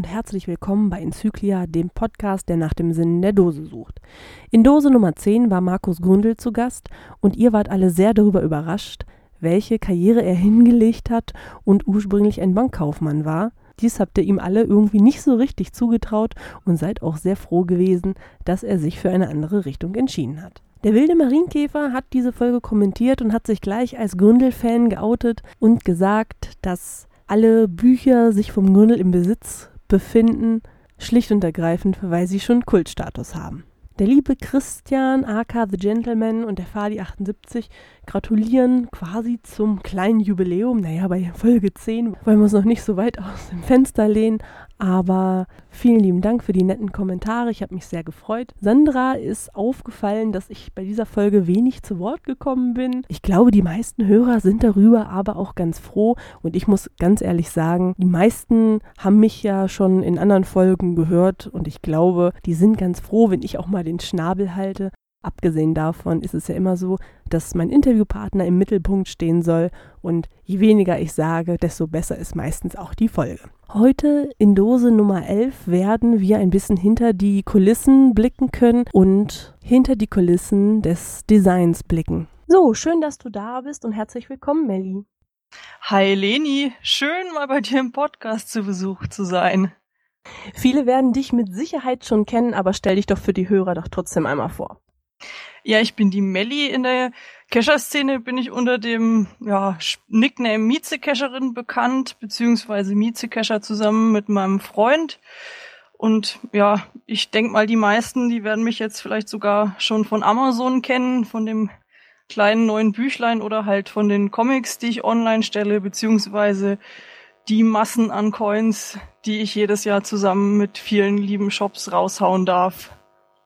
Und herzlich willkommen bei Enzyklia, dem Podcast, der nach dem Sinn der Dose sucht. In Dose Nummer 10 war Markus Gründel zu Gast und ihr wart alle sehr darüber überrascht, welche Karriere er hingelegt hat und ursprünglich ein Bankkaufmann war. Dies habt ihr ihm alle irgendwie nicht so richtig zugetraut und seid auch sehr froh gewesen, dass er sich für eine andere Richtung entschieden hat. Der wilde Marienkäfer hat diese Folge kommentiert und hat sich gleich als Gründel-Fan geoutet und gesagt, dass alle Bücher sich vom Gründel im Besitz befinden, schlicht und ergreifend, weil sie schon Kultstatus haben. Der liebe Christian, aka The Gentleman und der Fadi 78 gratulieren quasi zum kleinen Jubiläum. Naja, bei Folge 10 wollen wir uns noch nicht so weit aus dem Fenster lehnen, aber vielen lieben Dank für die netten Kommentare. Ich habe mich sehr gefreut. Sandra ist aufgefallen, dass ich bei dieser Folge wenig zu Wort gekommen bin. Ich glaube, die meisten Hörer sind darüber aber auch ganz froh. Und ich muss ganz ehrlich sagen, die meisten haben mich ja schon in anderen Folgen gehört. Und ich glaube, die sind ganz froh, wenn ich auch mal den Schnabel halte. Abgesehen davon ist es ja immer so, dass mein Interviewpartner im Mittelpunkt stehen soll und je weniger ich sage, desto besser ist meistens auch die Folge. Heute in Dose Nummer 11 werden wir ein bisschen hinter die Kulissen blicken können und hinter die Kulissen des Designs blicken. So, schön, dass du da bist und herzlich willkommen, Melli. Hi Leni, schön mal bei dir im Podcast zu Besuch zu sein. Viele werden dich mit Sicherheit schon kennen, aber stell dich doch für die Hörer doch trotzdem einmal vor. Ja, ich bin die Melli. In der Kescher-Szene bin ich unter dem ja, Nickname Mieze-Kescherin bekannt, beziehungsweise Mieze-Kescher zusammen mit meinem Freund. Und ja, ich denk mal, die meisten, die werden mich jetzt vielleicht sogar schon von Amazon kennen, von dem kleinen neuen Büchlein oder halt von den Comics, die ich online stelle, beziehungsweise die Massen an Coins, die ich jedes Jahr zusammen mit vielen lieben Shops raushauen darf.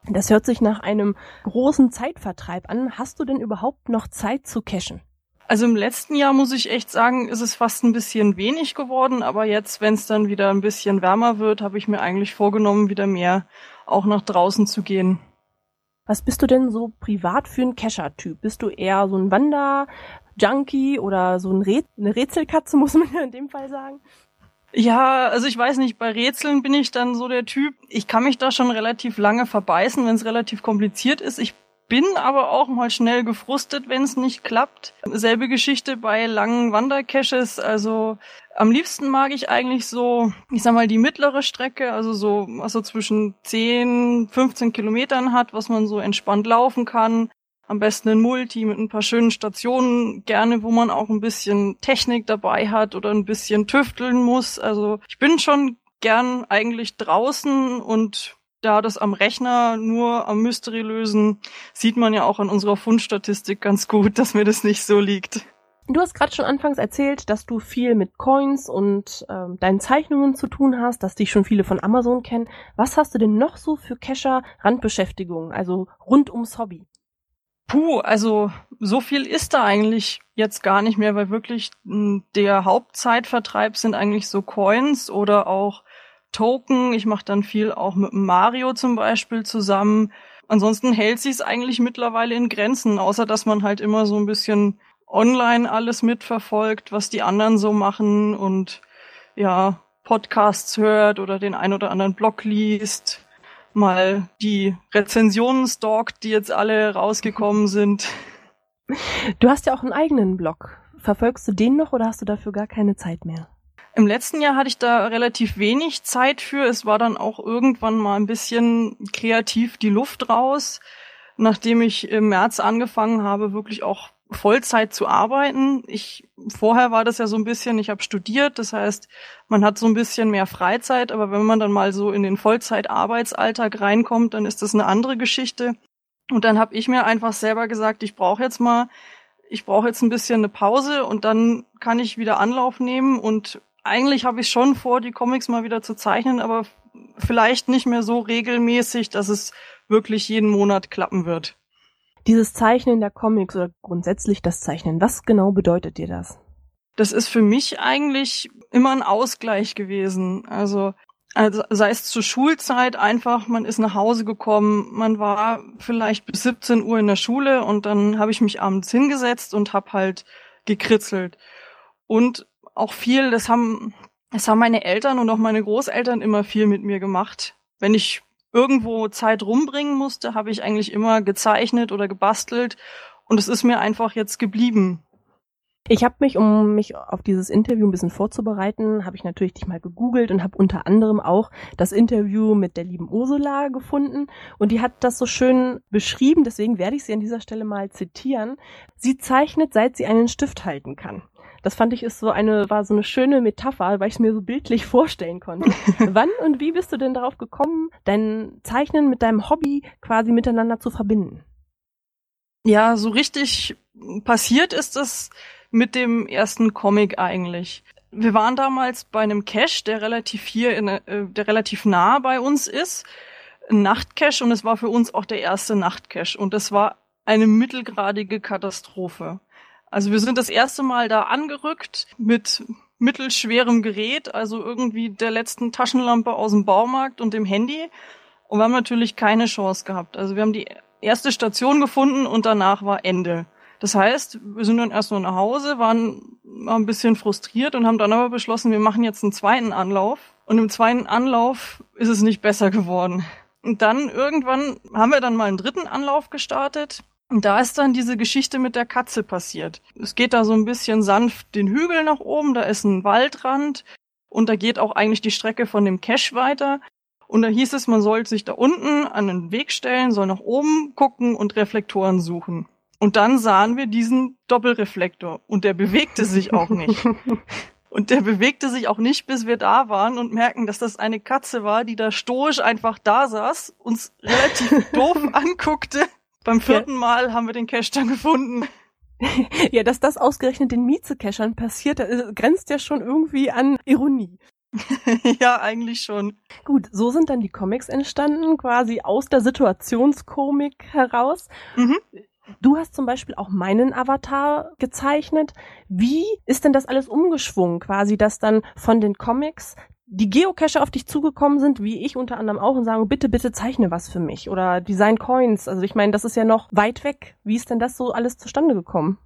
Das hört sich nach einem großen Zeitvertreib an. Hast du denn überhaupt noch Zeit zu cashen? Also im letzten Jahr muss ich echt sagen, ist es fast ein bisschen wenig geworden, aber jetzt, wenn es dann wieder ein bisschen wärmer wird, habe ich mir eigentlich vorgenommen, wieder mehr auch nach draußen zu gehen. Was bist du denn so privat für ein Kescher-Typ? Bist du eher so ein Wander-Junkie oder so ein Rät eine Rätselkatze, muss man ja in dem Fall sagen? Ja, also ich weiß nicht, bei Rätseln bin ich dann so der Typ, ich kann mich da schon relativ lange verbeißen, wenn es relativ kompliziert ist. Ich bin aber auch mal schnell gefrustet, wenn es nicht klappt. Selbe Geschichte bei langen Wandercaches. Also am liebsten mag ich eigentlich so, ich sag mal, die mittlere Strecke, also so, was so zwischen 10, 15 Kilometern hat, was man so entspannt laufen kann. Am besten ein Multi mit ein paar schönen Stationen, gerne, wo man auch ein bisschen Technik dabei hat oder ein bisschen tüfteln muss. Also ich bin schon gern eigentlich draußen und da das am Rechner nur am Mystery lösen, sieht man ja auch an unserer Fundstatistik ganz gut, dass mir das nicht so liegt. Du hast gerade schon anfangs erzählt, dass du viel mit Coins und ähm, deinen Zeichnungen zu tun hast, dass dich schon viele von Amazon kennen. Was hast du denn noch so für Cacher Randbeschäftigungen, also rund ums Hobby? Puh, also so viel ist da eigentlich jetzt gar nicht mehr, weil wirklich hm, der Hauptzeitvertreib sind eigentlich so Coins oder auch Token. Ich mache dann viel auch mit Mario zum Beispiel zusammen. Ansonsten hält sich es eigentlich mittlerweile in Grenzen, außer dass man halt immer so ein bisschen online alles mitverfolgt, was die anderen so machen und ja, Podcasts hört oder den ein oder anderen Blog liest mal die Rezensionen stalkt, die jetzt alle rausgekommen sind. Du hast ja auch einen eigenen Blog. Verfolgst du den noch oder hast du dafür gar keine Zeit mehr? Im letzten Jahr hatte ich da relativ wenig Zeit für. Es war dann auch irgendwann mal ein bisschen kreativ die Luft raus, nachdem ich im März angefangen habe, wirklich auch Vollzeit zu arbeiten. Ich vorher war das ja so ein bisschen, ich habe studiert, das heißt, man hat so ein bisschen mehr Freizeit, aber wenn man dann mal so in den Vollzeitarbeitsalltag reinkommt, dann ist das eine andere Geschichte. Und dann habe ich mir einfach selber gesagt, ich brauche jetzt mal, ich brauche jetzt ein bisschen eine Pause und dann kann ich wieder Anlauf nehmen und eigentlich habe ich schon vor, die Comics mal wieder zu zeichnen, aber vielleicht nicht mehr so regelmäßig, dass es wirklich jeden Monat klappen wird. Dieses Zeichnen der Comics oder grundsätzlich das Zeichnen, was genau bedeutet dir das? Das ist für mich eigentlich immer ein Ausgleich gewesen. Also, also sei es zur Schulzeit einfach, man ist nach Hause gekommen, man war vielleicht bis 17 Uhr in der Schule und dann habe ich mich abends hingesetzt und habe halt gekritzelt. Und auch viel, das haben Es haben meine Eltern und auch meine Großeltern immer viel mit mir gemacht. Wenn ich irgendwo Zeit rumbringen musste, habe ich eigentlich immer gezeichnet oder gebastelt und es ist mir einfach jetzt geblieben. Ich habe mich, um mich auf dieses Interview ein bisschen vorzubereiten, habe ich natürlich dich mal gegoogelt und habe unter anderem auch das Interview mit der lieben Ursula gefunden und die hat das so schön beschrieben, deswegen werde ich sie an dieser Stelle mal zitieren. Sie zeichnet, seit sie einen Stift halten kann. Das fand ich ist so eine, war so eine schöne Metapher, weil ich es mir so bildlich vorstellen konnte. Wann und wie bist du denn darauf gekommen, dein Zeichnen mit deinem Hobby quasi miteinander zu verbinden? Ja, so richtig passiert ist das mit dem ersten Comic eigentlich. Wir waren damals bei einem Cache, der relativ hier in, äh, der relativ nah bei uns ist. Ein Nachtcache und es war für uns auch der erste Nachtcache und das war eine mittelgradige Katastrophe. Also wir sind das erste Mal da angerückt mit mittelschwerem Gerät, also irgendwie der letzten Taschenlampe aus dem Baumarkt und dem Handy. Und wir haben natürlich keine Chance gehabt. Also wir haben die erste Station gefunden und danach war Ende. Das heißt, wir sind dann erst nur nach Hause, waren ein bisschen frustriert und haben dann aber beschlossen, wir machen jetzt einen zweiten Anlauf. Und im zweiten Anlauf ist es nicht besser geworden. Und dann irgendwann haben wir dann mal einen dritten Anlauf gestartet. Und da ist dann diese Geschichte mit der Katze passiert. Es geht da so ein bisschen sanft den Hügel nach oben, da ist ein Waldrand und da geht auch eigentlich die Strecke von dem Cache weiter. Und da hieß es, man soll sich da unten an den Weg stellen, soll nach oben gucken und Reflektoren suchen. Und dann sahen wir diesen Doppelreflektor und der bewegte sich auch nicht. Und der bewegte sich auch nicht, bis wir da waren und merken, dass das eine Katze war, die da stoisch einfach da saß, uns relativ doof anguckte. Beim vierten Mal haben wir den Cache dann gefunden. Ja, dass das ausgerechnet den Mieze-Cachern passiert, grenzt ja schon irgendwie an Ironie. ja, eigentlich schon. Gut, so sind dann die Comics entstanden, quasi aus der Situationskomik heraus. Mhm. Du hast zum Beispiel auch meinen Avatar gezeichnet. Wie ist denn das alles umgeschwungen, quasi, dass dann von den Comics die Geocacher auf dich zugekommen sind, wie ich unter anderem auch, und sagen, bitte, bitte zeichne was für mich oder Design Coins. Also ich meine, das ist ja noch weit weg. Wie ist denn das so alles zustande gekommen?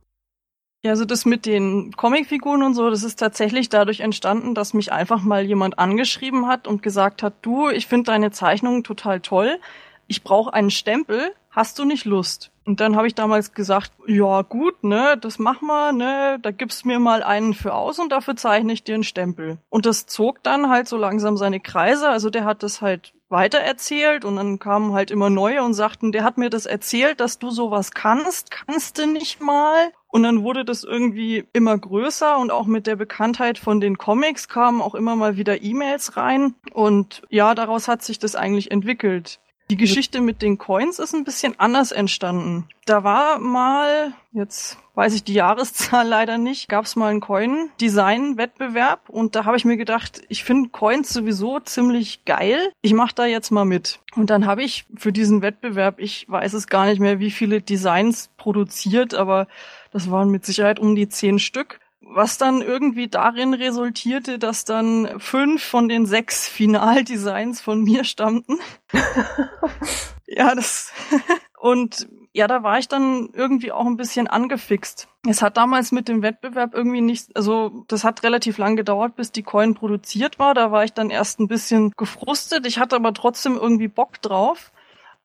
Ja, also das mit den Comicfiguren und so, das ist tatsächlich dadurch entstanden, dass mich einfach mal jemand angeschrieben hat und gesagt hat, du, ich finde deine Zeichnungen total toll. Ich brauche einen Stempel. Hast du nicht Lust? Und dann habe ich damals gesagt, ja gut, ne, das mach mal, ne, da gibst mir mal einen für aus und dafür zeichne ich dir einen Stempel. Und das zog dann halt so langsam seine Kreise, also der hat das halt weiter erzählt und dann kamen halt immer neue und sagten, der hat mir das erzählt, dass du sowas kannst, kannst du nicht mal? Und dann wurde das irgendwie immer größer und auch mit der Bekanntheit von den Comics kamen auch immer mal wieder E-Mails rein und ja, daraus hat sich das eigentlich entwickelt. Die Geschichte mit den Coins ist ein bisschen anders entstanden. Da war mal, jetzt weiß ich die Jahreszahl leider nicht, gab es mal einen Coin-Design-Wettbewerb und da habe ich mir gedacht, ich finde Coins sowieso ziemlich geil. Ich mache da jetzt mal mit. Und dann habe ich für diesen Wettbewerb, ich weiß es gar nicht mehr, wie viele Designs produziert, aber das waren mit Sicherheit um die zehn Stück was dann irgendwie darin resultierte, dass dann fünf von den sechs Finaldesigns von mir stammten. ja, das und ja, da war ich dann irgendwie auch ein bisschen angefixt. Es hat damals mit dem Wettbewerb irgendwie nicht, also das hat relativ lang gedauert, bis die Coin produziert war. Da war ich dann erst ein bisschen gefrustet. Ich hatte aber trotzdem irgendwie Bock drauf.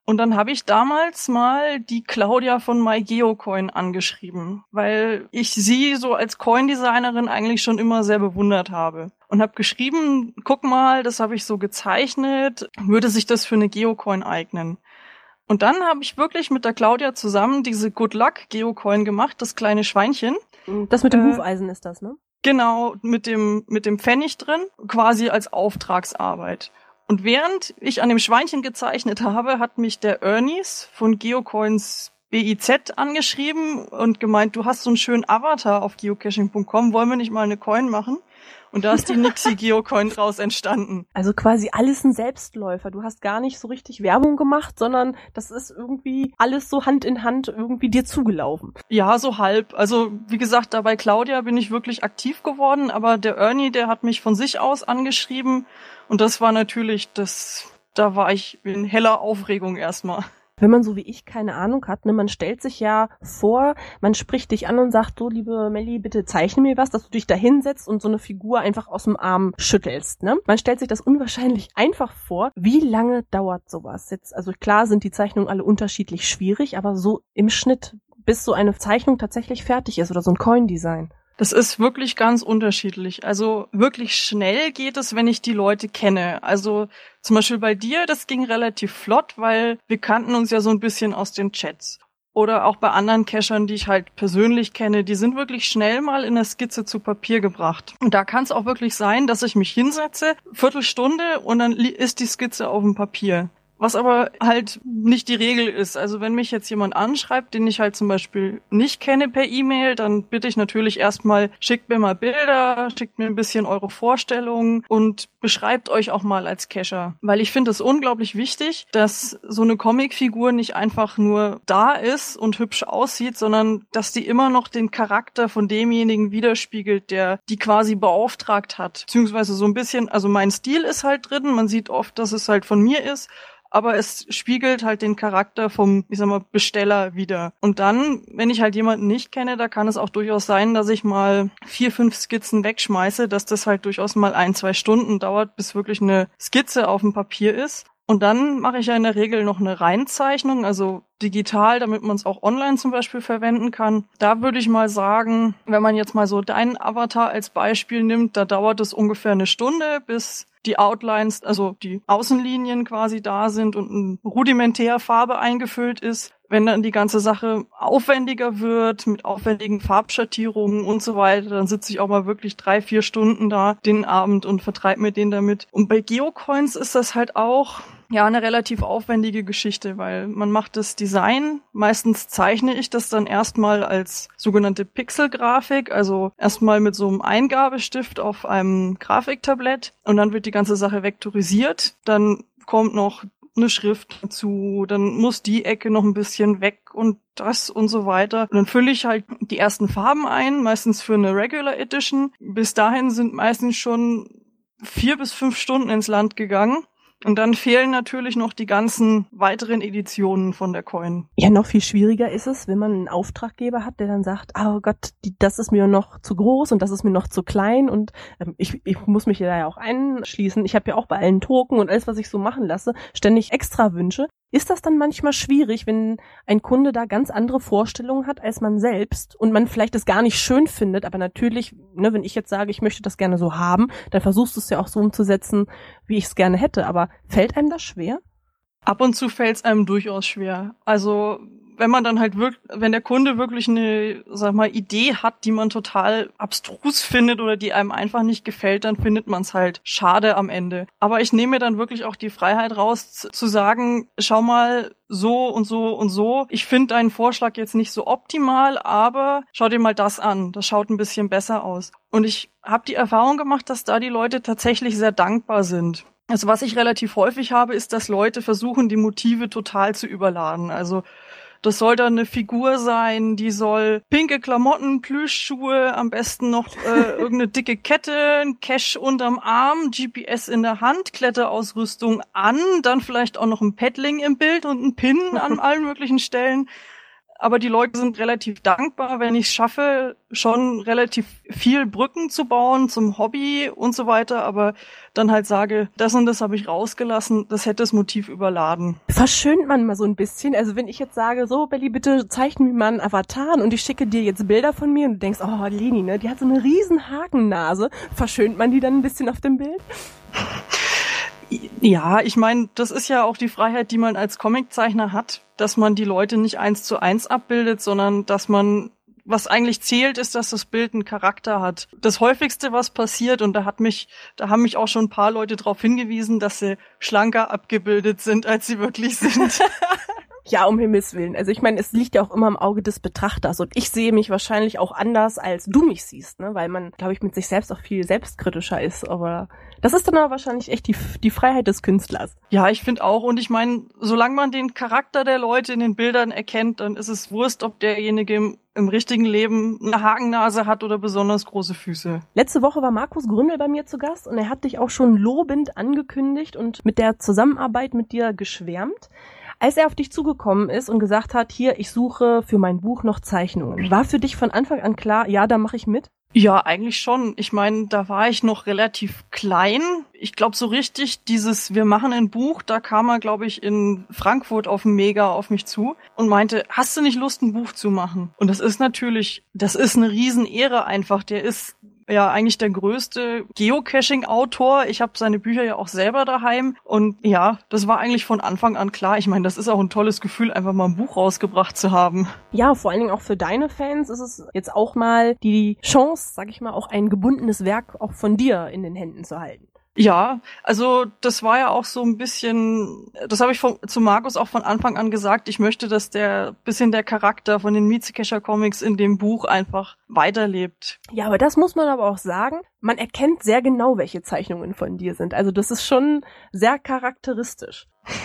Und dann habe ich damals mal die Claudia von MyGeocoin angeschrieben, weil ich sie so als Coin-Designerin eigentlich schon immer sehr bewundert habe. Und habe geschrieben, guck mal, das habe ich so gezeichnet, würde sich das für eine Geocoin eignen? Und dann habe ich wirklich mit der Claudia zusammen diese Good Luck Geocoin gemacht, das kleine Schweinchen. Das mit dem äh, Hufeisen ist das, ne? Genau, mit dem, mit dem Pfennig drin, quasi als Auftragsarbeit. Und während ich an dem Schweinchen gezeichnet habe, hat mich der Ernies von Geocoins BIZ angeschrieben und gemeint, du hast so einen schönen Avatar auf geocaching.com, wollen wir nicht mal eine Coin machen? Und da ist die Nixie Geocoin draus entstanden. Also quasi alles ein Selbstläufer. Du hast gar nicht so richtig Werbung gemacht, sondern das ist irgendwie alles so Hand in Hand irgendwie dir zugelaufen. Ja, so halb. Also wie gesagt, da bei Claudia bin ich wirklich aktiv geworden, aber der Ernie, der hat mich von sich aus angeschrieben und das war natürlich das, da war ich in heller Aufregung erstmal. Wenn man so wie ich keine Ahnung hat, ne, man stellt sich ja vor, man spricht dich an und sagt, so, liebe Melli, bitte zeichne mir was, dass du dich da hinsetzt und so eine Figur einfach aus dem Arm schüttelst, ne? Man stellt sich das unwahrscheinlich einfach vor. Wie lange dauert sowas jetzt? Also klar sind die Zeichnungen alle unterschiedlich schwierig, aber so im Schnitt, bis so eine Zeichnung tatsächlich fertig ist oder so ein Coin-Design. Das ist wirklich ganz unterschiedlich. Also wirklich schnell geht es, wenn ich die Leute kenne. Also zum Beispiel bei dir, das ging relativ flott, weil wir kannten uns ja so ein bisschen aus den Chats. Oder auch bei anderen Cachern, die ich halt persönlich kenne, die sind wirklich schnell mal in der Skizze zu Papier gebracht. Und da kann es auch wirklich sein, dass ich mich hinsetze, Viertelstunde und dann ist die Skizze auf dem Papier. Was aber halt nicht die Regel ist. Also wenn mich jetzt jemand anschreibt, den ich halt zum Beispiel nicht kenne per E-Mail, dann bitte ich natürlich erstmal, schickt mir mal Bilder, schickt mir ein bisschen eure Vorstellungen und beschreibt euch auch mal als Cacher. Weil ich finde es unglaublich wichtig, dass so eine Comicfigur nicht einfach nur da ist und hübsch aussieht, sondern dass die immer noch den Charakter von demjenigen widerspiegelt, der die quasi beauftragt hat. Beziehungsweise so ein bisschen, also mein Stil ist halt drin, man sieht oft, dass es halt von mir ist aber es spiegelt halt den Charakter vom, ich sag mal, Besteller wieder. Und dann, wenn ich halt jemanden nicht kenne, da kann es auch durchaus sein, dass ich mal vier, fünf Skizzen wegschmeiße, dass das halt durchaus mal ein, zwei Stunden dauert, bis wirklich eine Skizze auf dem Papier ist. Und dann mache ich ja in der Regel noch eine Reinzeichnung, also digital, damit man es auch online zum Beispiel verwenden kann. Da würde ich mal sagen, wenn man jetzt mal so deinen Avatar als Beispiel nimmt, da dauert es ungefähr eine Stunde, bis die Outlines, also die Außenlinien quasi da sind und ein rudimentär Farbe eingefüllt ist. Wenn dann die ganze Sache aufwendiger wird, mit aufwendigen Farbschattierungen und so weiter, dann sitze ich auch mal wirklich drei, vier Stunden da den Abend und vertreibe mir den damit. Und bei Geocoins ist das halt auch, ja, eine relativ aufwendige Geschichte, weil man macht das Design. Meistens zeichne ich das dann erstmal als sogenannte Pixelgrafik, also erstmal mit so einem Eingabestift auf einem Grafiktablett und dann wird die ganze Sache vektorisiert. Dann kommt noch eine Schrift dazu, dann muss die Ecke noch ein bisschen weg und das und so weiter. Und dann fülle ich halt die ersten Farben ein, meistens für eine Regular Edition. Bis dahin sind meistens schon vier bis fünf Stunden ins Land gegangen. Und dann fehlen natürlich noch die ganzen weiteren Editionen von der Coin. Ja, noch viel schwieriger ist es, wenn man einen Auftraggeber hat, der dann sagt, oh Gott, die, das ist mir noch zu groß und das ist mir noch zu klein und ähm, ich, ich muss mich da ja auch einschließen. Ich habe ja auch bei allen Token und alles, was ich so machen lasse, ständig extra Wünsche. Ist das dann manchmal schwierig, wenn ein Kunde da ganz andere Vorstellungen hat als man selbst und man vielleicht es gar nicht schön findet, aber natürlich, ne, wenn ich jetzt sage, ich möchte das gerne so haben, dann versuchst du es ja auch so umzusetzen, wie ich es gerne hätte. Aber fällt einem das schwer? Ab und zu fällt es einem durchaus schwer. Also wenn man dann halt wirklich, wenn der Kunde wirklich eine, sag mal, Idee hat, die man total abstrus findet oder die einem einfach nicht gefällt, dann findet man es halt schade am Ende. Aber ich nehme mir dann wirklich auch die Freiheit raus, zu sagen, schau mal, so und so und so. Ich finde deinen Vorschlag jetzt nicht so optimal, aber schau dir mal das an. Das schaut ein bisschen besser aus. Und ich habe die Erfahrung gemacht, dass da die Leute tatsächlich sehr dankbar sind. Also was ich relativ häufig habe, ist, dass Leute versuchen, die Motive total zu überladen. Also das soll dann eine Figur sein, die soll pinke Klamotten, Plüschschuhe, am besten noch äh, irgendeine dicke Kette, ein Cash unterm Arm, GPS in der Hand, Kletterausrüstung an, dann vielleicht auch noch ein Paddling im Bild und ein Pin an allen möglichen Stellen aber die Leute sind relativ dankbar, wenn ich es schaffe, schon relativ viel Brücken zu bauen zum Hobby und so weiter, aber dann halt sage, das und das habe ich rausgelassen, das hätte das Motiv überladen. Verschönt man mal so ein bisschen. Also wenn ich jetzt sage, so Belly, bitte zeichne mir mal einen Avatar und ich schicke dir jetzt Bilder von mir und du denkst, oh Leni, ne, die hat so eine riesen Hakennase, verschönt man die dann ein bisschen auf dem Bild? Ja, ich meine, das ist ja auch die Freiheit, die man als Comiczeichner hat, dass man die Leute nicht eins zu eins abbildet, sondern dass man was eigentlich zählt, ist, dass das Bild einen Charakter hat. Das häufigste, was passiert, und da hat mich, da haben mich auch schon ein paar Leute darauf hingewiesen, dass sie schlanker abgebildet sind, als sie wirklich sind. Ja, um Himmels Willen. Also ich meine, es liegt ja auch immer im Auge des Betrachters und ich sehe mich wahrscheinlich auch anders, als du mich siehst, ne? weil man, glaube ich, mit sich selbst auch viel selbstkritischer ist. Aber das ist dann aber wahrscheinlich echt die, die Freiheit des Künstlers. Ja, ich finde auch. Und ich meine, solange man den Charakter der Leute in den Bildern erkennt, dann ist es Wurst, ob derjenige im, im richtigen Leben eine Hakennase hat oder besonders große Füße. Letzte Woche war Markus Gründel bei mir zu Gast und er hat dich auch schon lobend angekündigt und mit der Zusammenarbeit mit dir geschwärmt. Als er auf dich zugekommen ist und gesagt hat, hier, ich suche für mein Buch noch Zeichnungen, war für dich von Anfang an klar, ja, da mache ich mit? Ja, eigentlich schon. Ich meine, da war ich noch relativ klein. Ich glaube, so richtig dieses Wir machen ein Buch, da kam er, glaube ich, in Frankfurt auf dem Mega auf mich zu und meinte, hast du nicht Lust, ein Buch zu machen? Und das ist natürlich, das ist eine Riesenehre einfach. Der ist ja eigentlich der größte Geocaching-Autor. Ich habe seine Bücher ja auch selber daheim. Und ja, das war eigentlich von Anfang an klar. Ich meine, das ist auch ein tolles Gefühl, einfach mal ein Buch rausgebracht zu haben. Ja, vor allen Dingen auch für deine Fans ist es jetzt auch mal die Chance, sag ich mal, auch ein gebundenes Werk auch von dir in den Händen zu halten. Ja, also das war ja auch so ein bisschen, das habe ich von, zu Markus auch von Anfang an gesagt, ich möchte, dass der bisschen der Charakter von den Miezekescher Comics in dem Buch einfach weiterlebt. Ja, aber das muss man aber auch sagen, man erkennt sehr genau, welche Zeichnungen von dir sind. Also das ist schon sehr charakteristisch.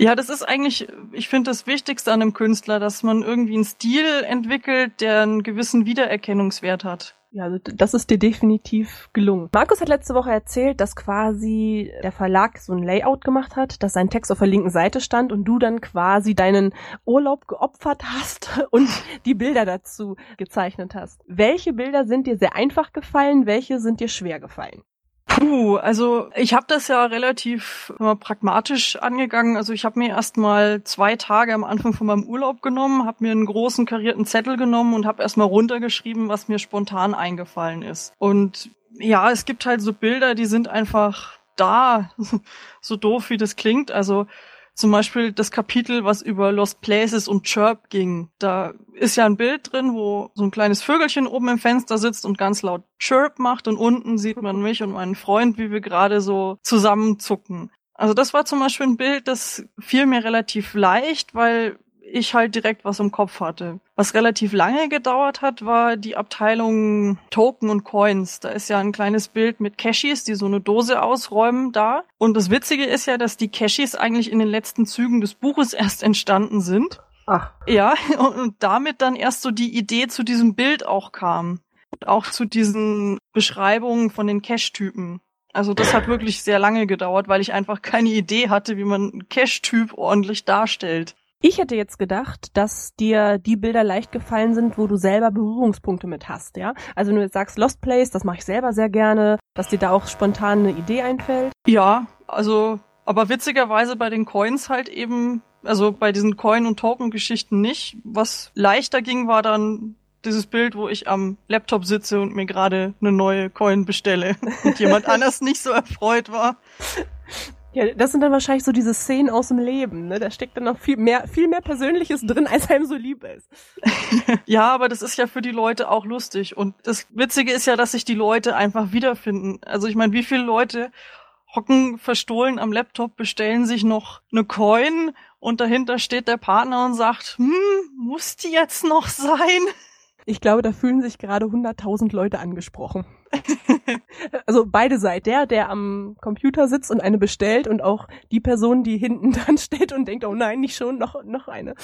Ja, das ist eigentlich, ich finde das Wichtigste an einem Künstler, dass man irgendwie einen Stil entwickelt, der einen gewissen Wiedererkennungswert hat. Ja, also das ist dir definitiv gelungen. Markus hat letzte Woche erzählt, dass quasi der Verlag so ein Layout gemacht hat, dass sein Text auf der linken Seite stand und du dann quasi deinen Urlaub geopfert hast und die Bilder dazu gezeichnet hast. Welche Bilder sind dir sehr einfach gefallen, welche sind dir schwer gefallen? Puh, also ich habe das ja relativ äh, pragmatisch angegangen. Also ich habe mir erstmal zwei Tage am Anfang von meinem Urlaub genommen, habe mir einen großen karierten Zettel genommen und habe erstmal runtergeschrieben, was mir spontan eingefallen ist. Und ja, es gibt halt so Bilder, die sind einfach da, so doof wie das klingt. Also zum Beispiel das Kapitel, was über Lost Places und Chirp ging. Da ist ja ein Bild drin, wo so ein kleines Vögelchen oben im Fenster sitzt und ganz laut Chirp macht und unten sieht man mich und meinen Freund, wie wir gerade so zusammenzucken. Also das war zum Beispiel ein Bild, das fiel mir relativ leicht, weil ich halt direkt was im Kopf hatte. Was relativ lange gedauert hat, war die Abteilung Token und Coins. Da ist ja ein kleines Bild mit Cashies, die so eine Dose ausräumen da. Und das Witzige ist ja, dass die Cashies eigentlich in den letzten Zügen des Buches erst entstanden sind. Ach. Ja, und damit dann erst so die Idee zu diesem Bild auch kam. Und auch zu diesen Beschreibungen von den Cache-Typen. Also das hat wirklich sehr lange gedauert, weil ich einfach keine Idee hatte, wie man einen Cache-Typ ordentlich darstellt. Ich hätte jetzt gedacht, dass dir die Bilder leicht gefallen sind, wo du selber Berührungspunkte mit hast, ja? Also wenn du jetzt sagst Lost Place, das mache ich selber sehr gerne, dass dir da auch spontan eine Idee einfällt. Ja, also, aber witzigerweise bei den Coins halt eben, also bei diesen Coin- und Token-Geschichten nicht. Was leichter ging, war dann dieses Bild, wo ich am Laptop sitze und mir gerade eine neue Coin bestelle und jemand anders nicht so erfreut war. Ja, das sind dann wahrscheinlich so diese Szenen aus dem Leben, ne? Da steckt dann noch viel mehr, viel mehr Persönliches drin, als einem so lieb ist. ja, aber das ist ja für die Leute auch lustig. Und das Witzige ist ja, dass sich die Leute einfach wiederfinden. Also ich meine, wie viele Leute hocken verstohlen am Laptop, bestellen sich noch eine Coin und dahinter steht der Partner und sagt, hm, muss die jetzt noch sein? Ich glaube, da fühlen sich gerade 100.000 Leute angesprochen. also beide Seiten. Der, der am Computer sitzt und eine bestellt und auch die Person, die hinten dran steht und denkt, oh nein, nicht schon, noch, noch eine.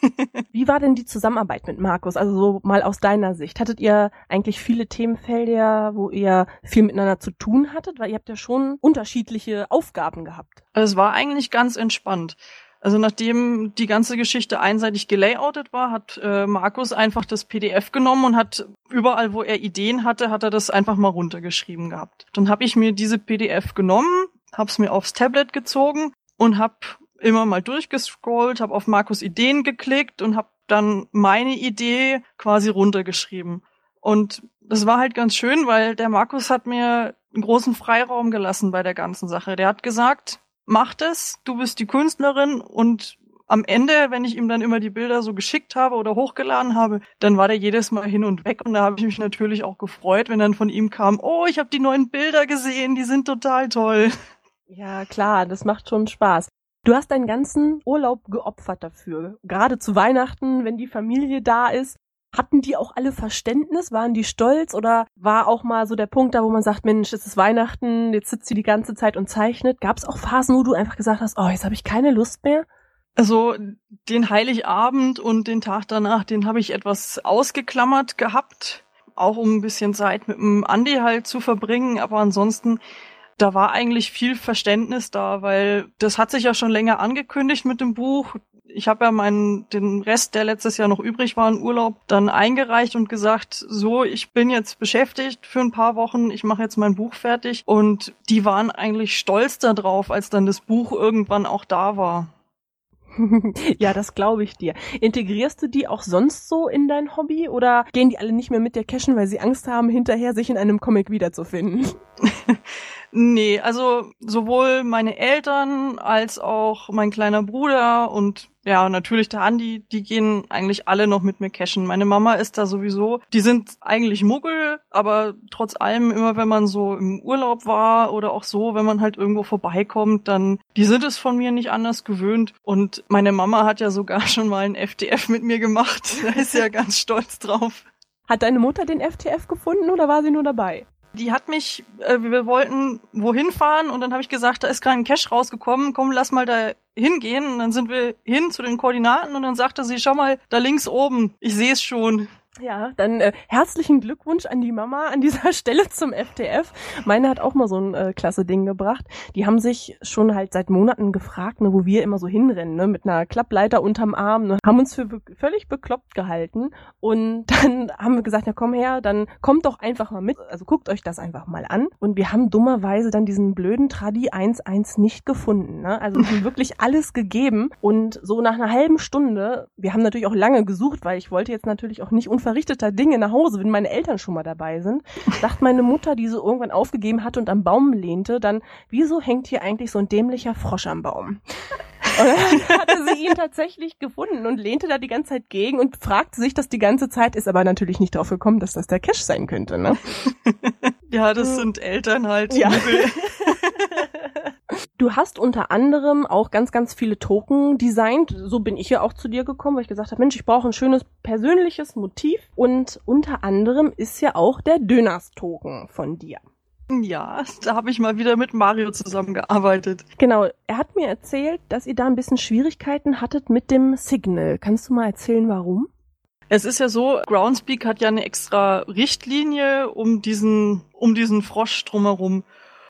Wie war denn die Zusammenarbeit mit Markus? Also so mal aus deiner Sicht. Hattet ihr eigentlich viele Themenfelder, wo ihr viel miteinander zu tun hattet? Weil ihr habt ja schon unterschiedliche Aufgaben gehabt. Es war eigentlich ganz entspannt. Also nachdem die ganze Geschichte einseitig gelayoutet war, hat äh, Markus einfach das PDF genommen und hat überall, wo er Ideen hatte, hat er das einfach mal runtergeschrieben gehabt. Dann habe ich mir diese PDF genommen, hab's mir aufs Tablet gezogen und hab immer mal durchgescrollt, hab auf Markus Ideen geklickt und hab dann meine Idee quasi runtergeschrieben. Und das war halt ganz schön, weil der Markus hat mir einen großen Freiraum gelassen bei der ganzen Sache. Der hat gesagt, mach das, du bist die Künstlerin und am Ende, wenn ich ihm dann immer die Bilder so geschickt habe oder hochgeladen habe, dann war der jedes Mal hin und weg und da habe ich mich natürlich auch gefreut, wenn dann von ihm kam, oh, ich habe die neuen Bilder gesehen, die sind total toll. Ja, klar, das macht schon Spaß. Du hast deinen ganzen Urlaub geopfert dafür. Gerade zu Weihnachten, wenn die Familie da ist. Hatten die auch alle Verständnis? Waren die stolz? Oder war auch mal so der Punkt da, wo man sagt, Mensch, es ist Weihnachten, jetzt sitzt sie die ganze Zeit und zeichnet? Gab es auch Phasen, wo du einfach gesagt hast, oh, jetzt habe ich keine Lust mehr? Also den Heiligabend und den Tag danach, den habe ich etwas ausgeklammert gehabt, auch um ein bisschen Zeit mit dem Andi halt zu verbringen. Aber ansonsten da war eigentlich viel Verständnis da, weil das hat sich ja schon länger angekündigt mit dem Buch. Ich habe ja meinen den Rest, der letztes Jahr noch übrig war, in Urlaub, dann eingereicht und gesagt, so, ich bin jetzt beschäftigt für ein paar Wochen, ich mache jetzt mein Buch fertig. Und die waren eigentlich stolz darauf, als dann das Buch irgendwann auch da war. ja, das glaube ich dir. Integrierst du die auch sonst so in dein Hobby oder gehen die alle nicht mehr mit dir cashen, weil sie Angst haben, hinterher sich in einem Comic wiederzufinden? Nee, also sowohl meine Eltern als auch mein kleiner Bruder und ja, natürlich der Andi, die gehen eigentlich alle noch mit mir cashen. Meine Mama ist da sowieso, die sind eigentlich Muggel, aber trotz allem immer, wenn man so im Urlaub war oder auch so, wenn man halt irgendwo vorbeikommt, dann, die sind es von mir nicht anders gewöhnt. Und meine Mama hat ja sogar schon mal ein FDF mit mir gemacht. Da ist sie ja ganz stolz drauf. Hat deine Mutter den FTF gefunden oder war sie nur dabei? Die hat mich, äh, wir wollten wohin fahren und dann habe ich gesagt, da ist gerade ein Cash rausgekommen, komm, lass mal da hingehen. Und dann sind wir hin zu den Koordinaten und dann sagte sie, schau mal, da links oben, ich sehe es schon. Ja, dann äh, herzlichen Glückwunsch an die Mama an dieser Stelle zum FTF. Meine hat auch mal so ein äh, klasse Ding gebracht. Die haben sich schon halt seit Monaten gefragt, ne, wo wir immer so hinrennen, ne, mit einer Klappleiter unterm Arm, ne, haben uns für be völlig bekloppt gehalten und dann haben wir gesagt, ja komm her, dann kommt doch einfach mal mit, also guckt euch das einfach mal an und wir haben dummerweise dann diesen blöden Tradi 1.1 nicht gefunden, ne? Also wir haben wirklich alles gegeben und so nach einer halben Stunde, wir haben natürlich auch lange gesucht, weil ich wollte jetzt natürlich auch nicht unverrichteter Dinge nach Hause, wenn meine Eltern schon mal dabei sind. Dachte meine Mutter, die so irgendwann aufgegeben hatte und am Baum lehnte, dann, wieso hängt hier eigentlich so ein dämlicher Frosch am Baum? Und dann hatte sie ihn tatsächlich gefunden und lehnte da die ganze Zeit gegen und fragte sich das die ganze Zeit, ist aber natürlich nicht drauf gekommen, dass das der Cash sein könnte, ne? ja, das sind Eltern halt. Ja. Du hast unter anderem auch ganz, ganz viele Token designt. So bin ich ja auch zu dir gekommen, weil ich gesagt habe, Mensch, ich brauche ein schönes persönliches Motiv. Und unter anderem ist ja auch der Döners-Token von dir. Ja, da habe ich mal wieder mit Mario zusammengearbeitet. Genau, er hat mir erzählt, dass ihr da ein bisschen Schwierigkeiten hattet mit dem Signal. Kannst du mal erzählen, warum? Es ist ja so, Groundspeak hat ja eine extra Richtlinie um diesen, um diesen Frosch drumherum.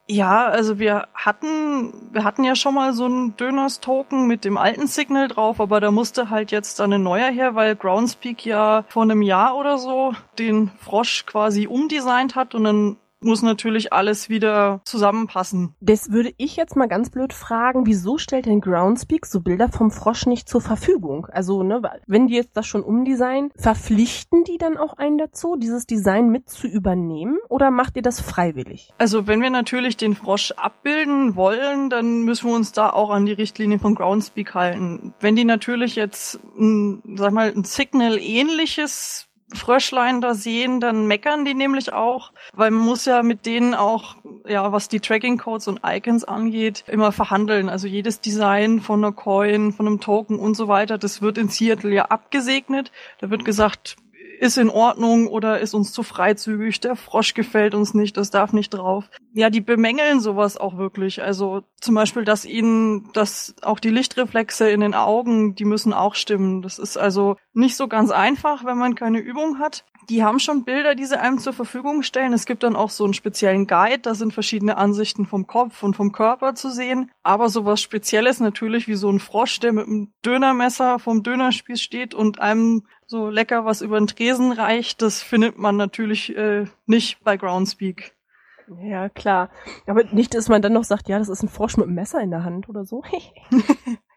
Ja, also wir hatten, wir hatten ja schon mal so einen Döners-Token mit dem alten Signal drauf, aber da musste halt jetzt dann ein neuer her, weil Groundspeak ja vor einem Jahr oder so den Frosch quasi umdesignt hat und dann muss natürlich alles wieder zusammenpassen. Das würde ich jetzt mal ganz blöd fragen, wieso stellt denn Groundspeak so Bilder vom Frosch nicht zur Verfügung? Also, ne, wenn die jetzt das schon umdesignen, verpflichten die dann auch einen dazu, dieses Design mit zu übernehmen oder macht ihr das freiwillig? Also, wenn wir natürlich den Frosch abbilden wollen, dann müssen wir uns da auch an die Richtlinie von Groundspeak halten. Wenn die natürlich jetzt, ein, sag mal, ein Signal ähnliches Fröschlein da sehen, dann meckern die nämlich auch, weil man muss ja mit denen auch, ja, was die Tracking Codes und Icons angeht, immer verhandeln. Also jedes Design von einer Coin, von einem Token und so weiter, das wird in Seattle ja abgesegnet. Da wird gesagt, ist in Ordnung oder ist uns zu freizügig, der Frosch gefällt uns nicht, das darf nicht drauf. Ja, die bemängeln sowas auch wirklich. Also zum Beispiel, dass ihnen, dass auch die Lichtreflexe in den Augen, die müssen auch stimmen. Das ist also nicht so ganz einfach, wenn man keine Übung hat. Die haben schon Bilder, die sie einem zur Verfügung stellen. Es gibt dann auch so einen speziellen Guide, da sind verschiedene Ansichten vom Kopf und vom Körper zu sehen. Aber sowas Spezielles natürlich wie so ein Frosch, der mit einem Dönermesser vom Dönerspieß steht und einem so lecker was über den Tresen reicht, das findet man natürlich äh, nicht bei Groundspeak. Ja, klar. Aber nicht, dass man dann noch sagt, ja, das ist ein Frosch mit einem Messer in der Hand oder so.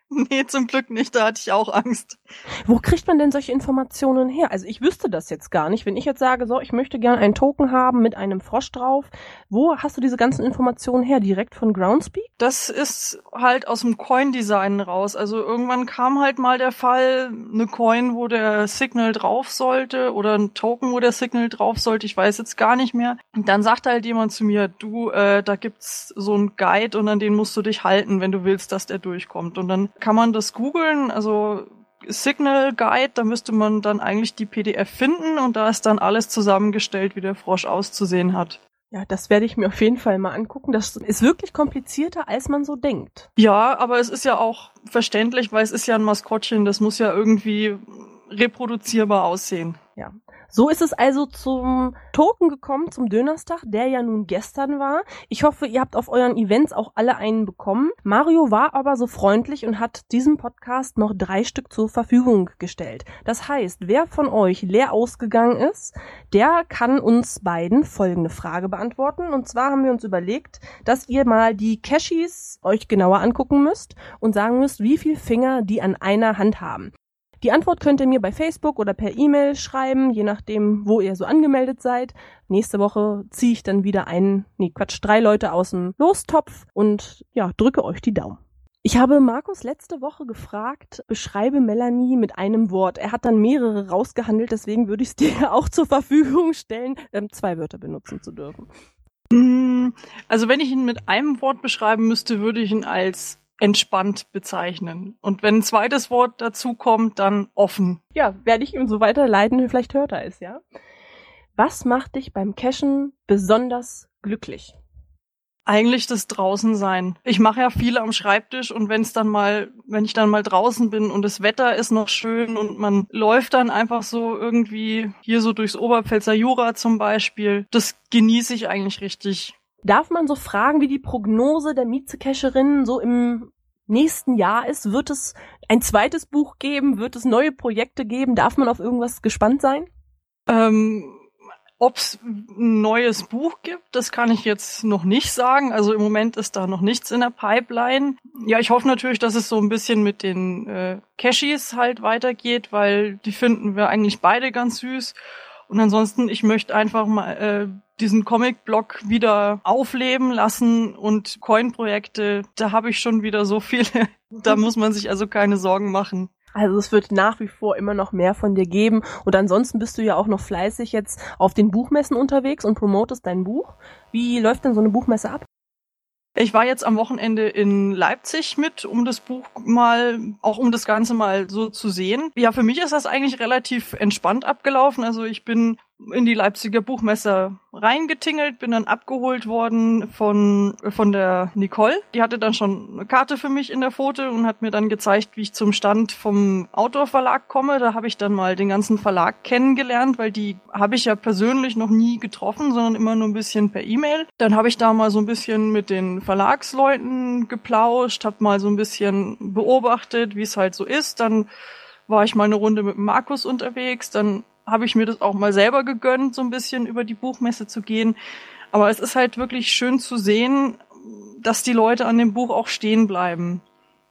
Nee, zum Glück nicht, da hatte ich auch Angst. Wo kriegt man denn solche Informationen her? Also ich wüsste das jetzt gar nicht. Wenn ich jetzt sage, so, ich möchte gerne einen Token haben mit einem Frosch drauf, wo hast du diese ganzen Informationen her? Direkt von Groundspeak? Das ist halt aus dem Coin-Design raus. Also irgendwann kam halt mal der Fall, eine Coin, wo der Signal drauf sollte oder ein Token, wo der Signal drauf sollte. Ich weiß jetzt gar nicht mehr. Und dann sagt halt jemand zu mir, du, äh, da gibt's so einen Guide und an den musst du dich halten, wenn du willst, dass der durchkommt. Und dann kann man das googeln, also Signal Guide, da müsste man dann eigentlich die PDF finden und da ist dann alles zusammengestellt, wie der Frosch auszusehen hat. Ja, das werde ich mir auf jeden Fall mal angucken. Das ist wirklich komplizierter, als man so denkt. Ja, aber es ist ja auch verständlich, weil es ist ja ein Maskottchen, das muss ja irgendwie reproduzierbar aussehen. Ja. So ist es also zum Token gekommen, zum Dönerstag, der ja nun gestern war. Ich hoffe, ihr habt auf euren Events auch alle einen bekommen. Mario war aber so freundlich und hat diesem Podcast noch drei Stück zur Verfügung gestellt. Das heißt, wer von euch leer ausgegangen ist, der kann uns beiden folgende Frage beantworten. Und zwar haben wir uns überlegt, dass ihr mal die Cashies euch genauer angucken müsst und sagen müsst, wie viel Finger die an einer Hand haben. Die Antwort könnt ihr mir bei Facebook oder per E-Mail schreiben, je nachdem, wo ihr so angemeldet seid. Nächste Woche ziehe ich dann wieder einen, nee, Quatsch, drei Leute aus dem Lostopf und ja, drücke euch die Daumen. Ich habe Markus letzte Woche gefragt, beschreibe Melanie mit einem Wort. Er hat dann mehrere rausgehandelt, deswegen würde ich es dir auch zur Verfügung stellen, ähm, zwei Wörter benutzen zu dürfen. Mm, also wenn ich ihn mit einem Wort beschreiben müsste, würde ich ihn als entspannt bezeichnen. Und wenn ein zweites Wort dazu kommt, dann offen. Ja, werde ich ihm so weiterleiten, vielleicht hört er es, ja. Was macht dich beim Cashen besonders glücklich? Eigentlich das draußen sein. Ich mache ja viel am Schreibtisch und wenn es dann mal, wenn ich dann mal draußen bin und das Wetter ist noch schön und man läuft dann einfach so irgendwie hier so durchs Oberpfälzer Jura zum Beispiel, das genieße ich eigentlich richtig. Darf man so fragen, wie die Prognose der Miezekesherinnen so im nächsten Jahr ist? Wird es ein zweites Buch geben? Wird es neue Projekte geben? Darf man auf irgendwas gespannt sein? Ähm, Ob es ein neues Buch gibt, das kann ich jetzt noch nicht sagen. Also im Moment ist da noch nichts in der Pipeline. Ja, ich hoffe natürlich, dass es so ein bisschen mit den äh, Cashies halt weitergeht, weil die finden wir eigentlich beide ganz süß. Und ansonsten, ich möchte einfach mal äh, diesen Comic-Blog wieder aufleben lassen und Coin-Projekte, da habe ich schon wieder so viele. da muss man sich also keine Sorgen machen. Also es wird nach wie vor immer noch mehr von dir geben. Und ansonsten bist du ja auch noch fleißig jetzt auf den Buchmessen unterwegs und promotest dein Buch. Wie läuft denn so eine Buchmesse ab? Ich war jetzt am Wochenende in Leipzig mit, um das Buch mal, auch um das Ganze mal so zu sehen. Ja, für mich ist das eigentlich relativ entspannt abgelaufen. Also ich bin in die Leipziger Buchmesse reingetingelt, bin dann abgeholt worden von, von der Nicole. Die hatte dann schon eine Karte für mich in der Foto und hat mir dann gezeigt, wie ich zum Stand vom Outdoor-Verlag komme. Da habe ich dann mal den ganzen Verlag kennengelernt, weil die habe ich ja persönlich noch nie getroffen, sondern immer nur ein bisschen per E-Mail. Dann habe ich da mal so ein bisschen mit den Verlagsleuten geplauscht, habe mal so ein bisschen beobachtet, wie es halt so ist. Dann war ich mal eine Runde mit Markus unterwegs, dann habe ich mir das auch mal selber gegönnt, so ein bisschen über die Buchmesse zu gehen. Aber es ist halt wirklich schön zu sehen, dass die Leute an dem Buch auch stehen bleiben.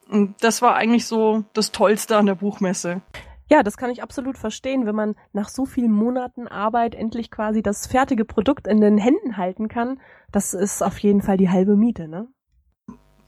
Und das war eigentlich so das Tollste an der Buchmesse. Ja, das kann ich absolut verstehen, wenn man nach so vielen Monaten Arbeit endlich quasi das fertige Produkt in den Händen halten kann. Das ist auf jeden Fall die halbe Miete, ne?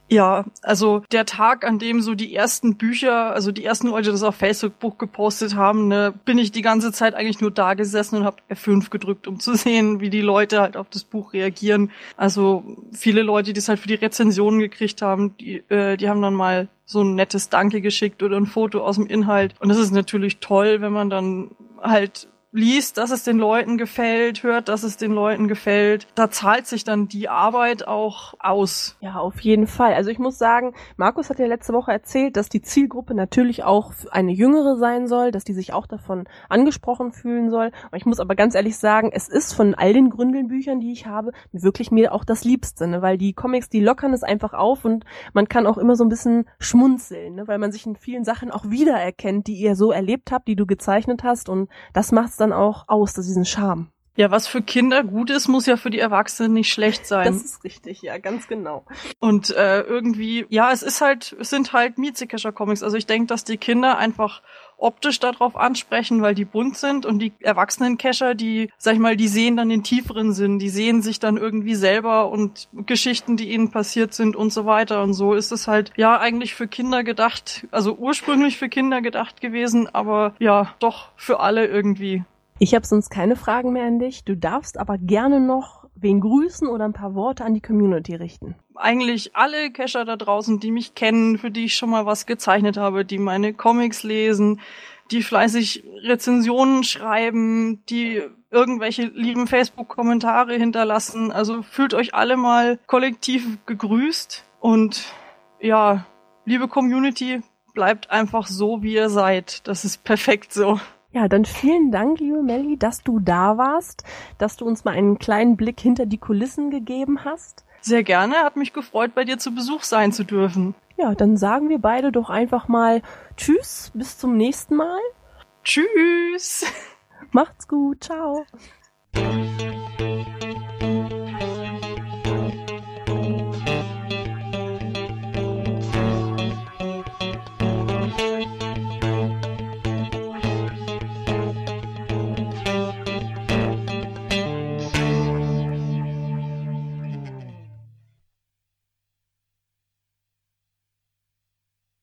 Ja, also der Tag, an dem so die ersten Bücher, also die ersten Leute das auf Facebook gepostet haben, ne, bin ich die ganze Zeit eigentlich nur da gesessen und habe F5 gedrückt, um zu sehen, wie die Leute halt auf das Buch reagieren. Also viele Leute, die es halt für die Rezensionen gekriegt haben, die, äh, die haben dann mal so ein nettes Danke geschickt oder ein Foto aus dem Inhalt. Und das ist natürlich toll, wenn man dann halt liest, dass es den Leuten gefällt, hört, dass es den Leuten gefällt, da zahlt sich dann die Arbeit auch aus. Ja, auf jeden Fall. Also ich muss sagen, Markus hat ja letzte Woche erzählt, dass die Zielgruppe natürlich auch eine jüngere sein soll, dass die sich auch davon angesprochen fühlen soll. ich muss aber ganz ehrlich sagen, es ist von all den Gründelbüchern, die ich habe, wirklich mir auch das Liebste, ne? weil die Comics, die lockern es einfach auf und man kann auch immer so ein bisschen schmunzeln, ne? weil man sich in vielen Sachen auch wiedererkennt, die ihr so erlebt habt, die du gezeichnet hast und das macht es dann auch aus, diesen Charme. Ja, was für Kinder gut ist, muss ja für die Erwachsenen nicht schlecht sein. Das ist richtig, ja, ganz genau. Und äh, irgendwie, ja, es ist halt, es sind halt Miezekescher Comics. Also ich denke, dass die Kinder einfach optisch darauf ansprechen, weil die bunt sind und die erwachsenen Kescher, die, sag ich mal, die sehen dann den tieferen Sinn, die sehen sich dann irgendwie selber und Geschichten, die ihnen passiert sind und so weiter. Und so ist es halt, ja, eigentlich für Kinder gedacht, also ursprünglich für Kinder gedacht gewesen, aber ja, doch für alle irgendwie. Ich habe sonst keine Fragen mehr an dich. Du darfst aber gerne noch wen grüßen oder ein paar Worte an die Community richten. Eigentlich alle Cacher da draußen, die mich kennen, für die ich schon mal was gezeichnet habe, die meine Comics lesen, die fleißig Rezensionen schreiben, die irgendwelche lieben Facebook-Kommentare hinterlassen. Also fühlt euch alle mal kollektiv gegrüßt und ja, liebe Community, bleibt einfach so, wie ihr seid. Das ist perfekt so. Ja, dann vielen Dank, liebe Melli, dass du da warst, dass du uns mal einen kleinen Blick hinter die Kulissen gegeben hast. Sehr gerne, hat mich gefreut, bei dir zu Besuch sein zu dürfen. Ja, dann sagen wir beide doch einfach mal Tschüss, bis zum nächsten Mal. Tschüss. Macht's gut, ciao.